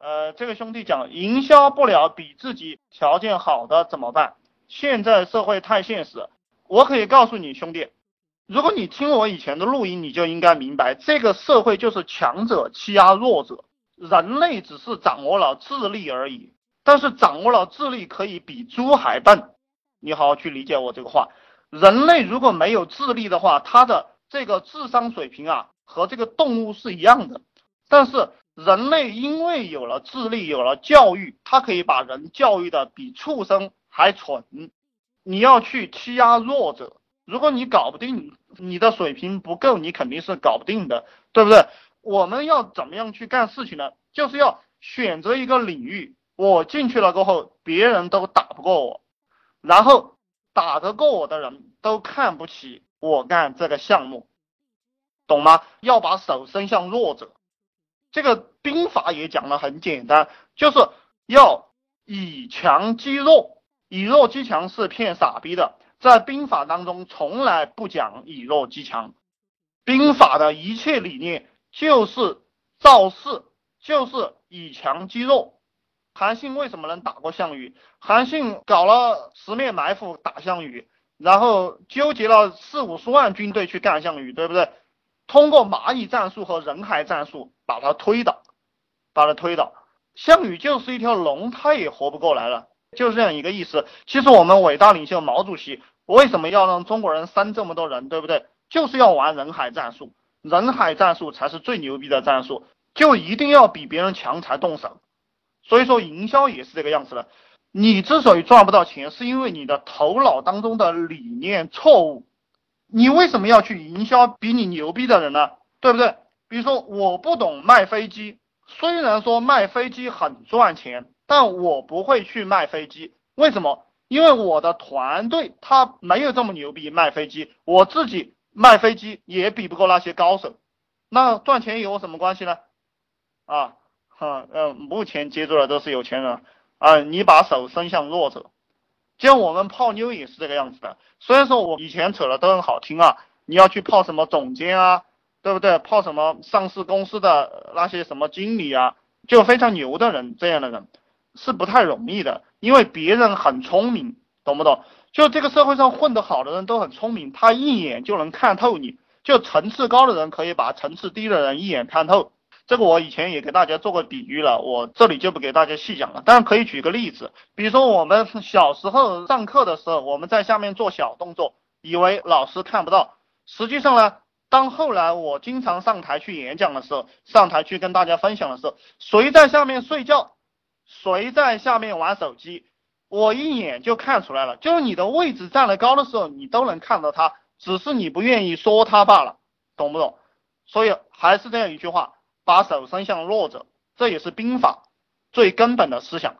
呃，这个兄弟讲营销不了比自己条件好的怎么办？现在社会太现实，我可以告诉你兄弟，如果你听我以前的录音，你就应该明白，这个社会就是强者欺压弱者，人类只是掌握了智力而已，但是掌握了智力可以比猪还笨，你好好去理解我这个话。人类如果没有智力的话，他的这个智商水平啊，和这个动物是一样的。但是人类因为有了智力，有了教育，他可以把人教育的比畜生还蠢。你要去欺压弱者，如果你搞不定，你的水平不够，你肯定是搞不定的，对不对？我们要怎么样去干事情呢？就是要选择一个领域，我进去了过后，别人都打不过我，然后。打得过我的人都看不起我干这个项目，懂吗？要把手伸向弱者。这个兵法也讲的很简单，就是要以强击弱，以弱击强是骗傻逼的。在兵法当中从来不讲以弱击强，兵法的一切理念就是造势，就是以强击弱。韩信为什么能打过项羽？韩信搞了十面埋伏打项羽，然后纠结了四五十万军队去干项羽，对不对？通过蚂蚁战术和人海战术把它推倒，把它推倒。项羽就是一条龙，他也活不过来了，就是这样一个意思。其实我们伟大领袖毛主席为什么要让中国人删这么多人，对不对？就是要玩人海战术，人海战术才是最牛逼的战术，就一定要比别人强才动手。所以说，营销也是这个样子的。你之所以赚不到钱，是因为你的头脑当中的理念错误。你为什么要去营销比你牛逼的人呢？对不对？比如说，我不懂卖飞机，虽然说卖飞机很赚钱，但我不会去卖飞机。为什么？因为我的团队他没有这么牛逼卖飞机，我自己卖飞机也比不过那些高手。那赚钱有什么关系呢？啊？哈，嗯，目前接触的都是有钱人啊，你把手伸向弱者，像我们泡妞也是这个样子的。虽然说我以前扯的都很好听啊，你要去泡什么总监啊，对不对？泡什么上市公司的那些什么经理啊，就非常牛的人，这样的人是不太容易的，因为别人很聪明，懂不懂？就这个社会上混得好的人都很聪明，他一眼就能看透你，就层次高的人可以把层次低的人一眼看透。这个我以前也给大家做过比喻了，我这里就不给大家细讲了。但是可以举个例子，比如说我们小时候上课的时候，我们在下面做小动作，以为老师看不到。实际上呢，当后来我经常上台去演讲的时候，上台去跟大家分享的时候，谁在下面睡觉，谁在下面玩手机，我一眼就看出来了。就是你的位置站得高的时候，你都能看到他，只是你不愿意说他罢了，懂不懂？所以还是这样一句话。把手伸向弱者，这也是兵法最根本的思想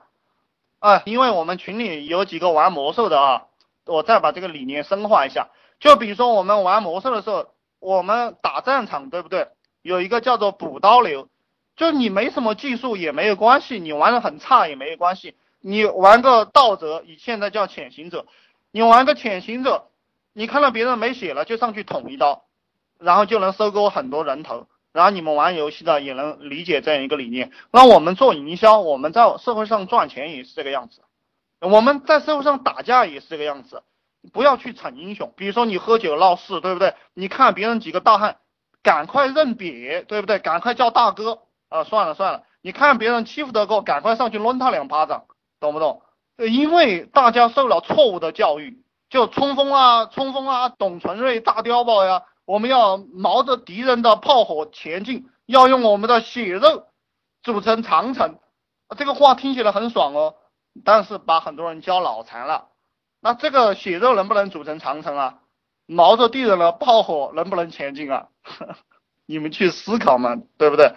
啊！因为我们群里有几个玩魔兽的啊，我再把这个理念深化一下。就比如说我们玩魔兽的时候，我们打战场，对不对？有一个叫做补刀流，就你没什么技术也没有关系，你玩的很差也没有关系，你玩个道者，你现在叫潜行者，你玩个潜行者，你看到别人没血了就上去捅一刀，然后就能收割很多人头。然后你们玩游戏的也能理解这样一个理念。那我们做营销，我们在社会上赚钱也是这个样子。我们在社会上打架也是这个样子。不要去逞英雄，比如说你喝酒闹事，对不对？你看别人几个大汉，赶快认瘪，对不对？赶快叫大哥啊！算了算了，你看别人欺负得过，赶快上去抡他两巴掌，懂不懂？因为大家受了错误的教育，就冲锋啊，冲锋啊，董存瑞大碉堡呀。我们要冒着敌人的炮火前进，要用我们的血肉组成长城。这个话听起来很爽哦，但是把很多人教脑残了。那这个血肉能不能组成长城啊？冒着敌人的炮火能不能前进啊？你们去思考嘛，对不对？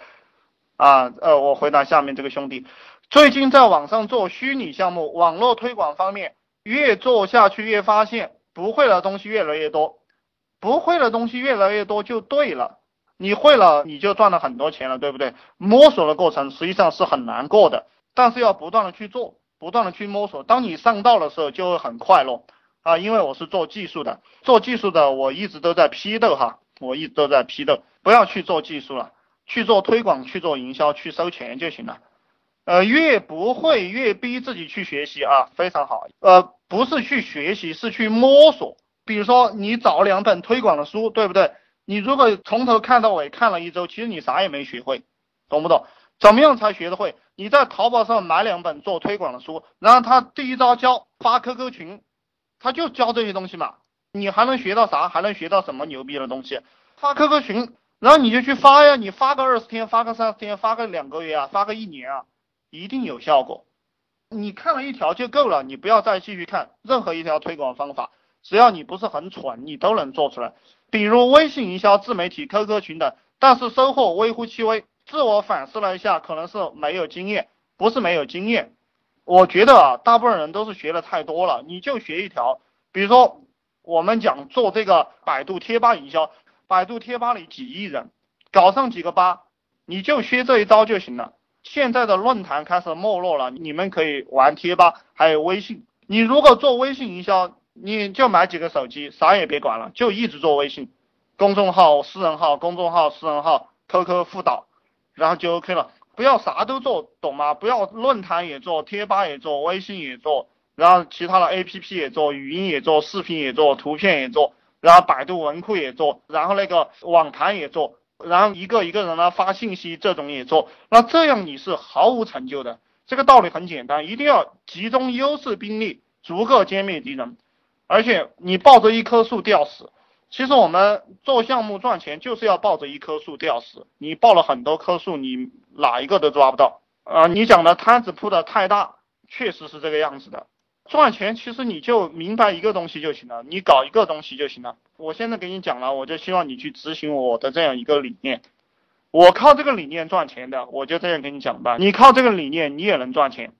啊，呃，我回答下面这个兄弟，最近在网上做虚拟项目，网络推广方面越做下去越发现不会的东西越来越多。不会的东西越来越多就对了，你会了你就赚了很多钱了，对不对？摸索的过程实际上是很难过的，但是要不断的去做，不断的去摸索。当你上道的时候就会很快乐啊！因为我是做技术的，做技术的我一直都在批斗哈，我一直都在批斗，不要去做技术了，去做推广，去做营销，去收钱就行了呃，越不会越逼自己去学习啊，非常好。呃，不是去学习，是去摸索。比如说你找两本推广的书，对不对？你如果从头看到尾看了一周，其实你啥也没学会，懂不懂？怎么样才学得会？你在淘宝上买两本做推广的书，然后他第一招教发 QQ 群，他就教这些东西嘛。你还能学到啥？还能学到什么牛逼的东西？发 QQ 群，然后你就去发呀，你发个二十天，发个三十天，发个两个月啊，发个一年啊。一定有效果，你看了一条就够了，你不要再继续看任何一条推广方法，只要你不是很蠢，你都能做出来。比如微信营销、自媒体、QQ 群等，但是收获微乎其微。自我反思了一下，可能是没有经验，不是没有经验。我觉得啊，大部分人都是学的太多了，你就学一条，比如说我们讲做这个百度贴吧营销，百度贴吧里几亿人，搞上几个吧，你就学这一招就行了。现在的论坛开始没落了，你们可以玩贴吧，还有微信。你如果做微信营销，你就买几个手机，啥也别管了，就一直做微信，公众号、私人号、公众号、私人号、QQ 辅导，然后就 OK 了。不要啥都做，懂吗？不要论坛也做，贴吧也做，微信也做，然后其他的 APP 也做，语音也做，视频也做，图片也做，然后百度文库也做，然后那个网盘也做。然后一个一个人呢发信息，这种也做，那这样你是毫无成就的。这个道理很简单，一定要集中优势兵力，逐个歼灭敌人，而且你抱着一棵树吊死。其实我们做项目赚钱就是要抱着一棵树吊死，你抱了很多棵树，你哪一个都抓不到啊！你讲的摊子铺的太大，确实是这个样子的。赚钱其实你就明白一个东西就行了，你搞一个东西就行了。我现在给你讲了，我就希望你去执行我的这样一个理念。我靠这个理念赚钱的，我就这样跟你讲吧。你靠这个理念，你也能赚钱。